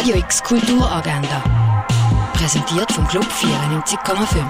Radio X Kulturagenda. Präsentiert vom Club 94,5.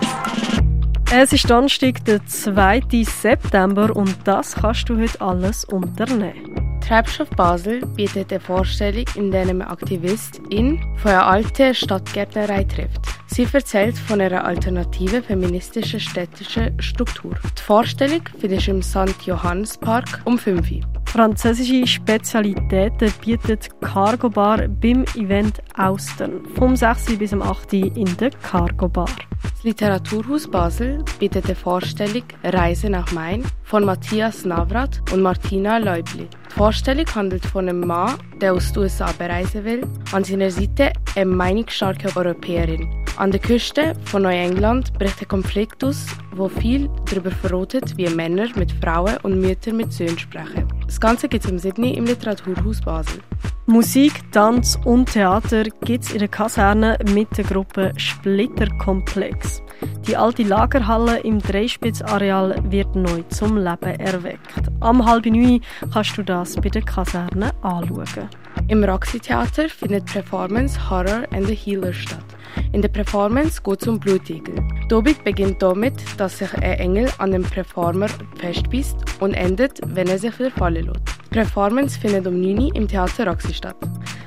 Es ist Donnerstag, der 2. September und das kannst du heute alles unternehmen. Treibstoff Basel bietet eine Vorstellung, in der eine Aktivistin von einer alten Stadtgärtnerei trifft. Sie erzählt von einer alternativen feministischen städtischen Struktur. Die Vorstellung findest du im St. Johannes Park um 5 Uhr. Französische Spezialitäten bietet Cargo Bar beim Event Austern vom 6. bis zum 8. in der Cargo Bar. Das Literaturhaus Basel bietet eine Vorstellung Reise nach Main von Matthias Navrat und Martina Leubli. Die Vorstellung handelt von einem Mann, der aus den USA bereisen will, an seiner Seite eine meinungsstarke Europäerin. An der Küste von Neuengland bricht ein Konflikt aus, wo viel darüber verrotet, wie Männer mit Frauen und Mütter mit Söhnen sprechen. Das Ganze gibt es im Sydney im Literaturhaus Basel. Musik, Tanz und Theater gibt es in der Kaserne mit der Gruppe Splitterkomplex. Die alte Lagerhalle im Dreispitzareal wird neu zum Leben erweckt. Am halben neun kannst du das bei der Kaserne anschauen. Im Roxy-Theater findet Performance Horror and the Healer statt. In der Performance geht es um Blutigel. Die beginnt damit, dass sich ein Engel an den Performer festbeißt und endet, wenn er sich wieder fallen lässt. Die Performance findet um 9 Uhr im Theater Roxy statt.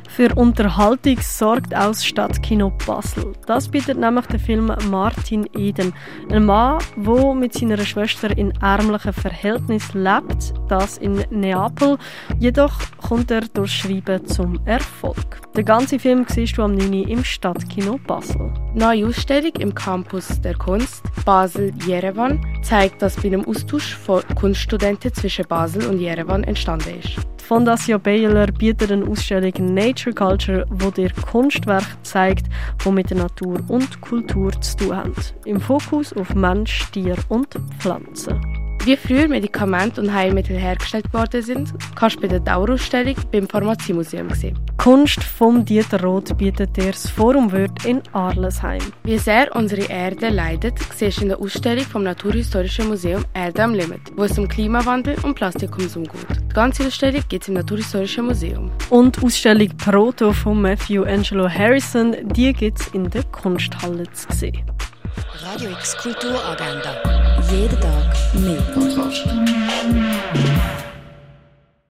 Für Unterhaltung sorgt auch das Stadtkino Basel. Das bietet nämlich der Film Martin Eden. Ein Mann, der mit seiner Schwester in ärmlichen Verhältnissen lebt, das in Neapel. Jedoch kommt er durch Schreiben zum Erfolg. Den ganzen Film siehst du am 9. im Stadtkino Basel. Neue Ausstellung im Campus der Kunst Basel-Jerewan zeigt, dass bei einem Austausch von Kunststudenten zwischen Basel und Jerewan entstanden ist. Fondation Baylor bietet eine Ausstellung Nature Culture, wo dir Kunstwerke zeigt, die mit der Natur und Kultur zu tun haben. Im Fokus auf Mensch, Tier und Pflanzen. Wie früher Medikamente und Heilmittel hergestellt worden sind, kannst du bei der Dauerausstellung beim Pharmaziemuseum sehen. Kunst vom Dieter Roth bietet dir das Forum Wörth in Arlesheim. Wie sehr unsere Erde leidet, siehst du in der Ausstellung vom Naturhistorischen Museum Erde am Limit, wo es um Klimawandel und Plastikkonsum geht. Die ganze Ausstellung gibt es im Naturhistorischen Museum. Und die Ausstellung Proto von Matthew Angelo Harrison, die gibt es in der Kunsthalle zu sehen. Radio X Kulturagenda. Jeden Tag mehr.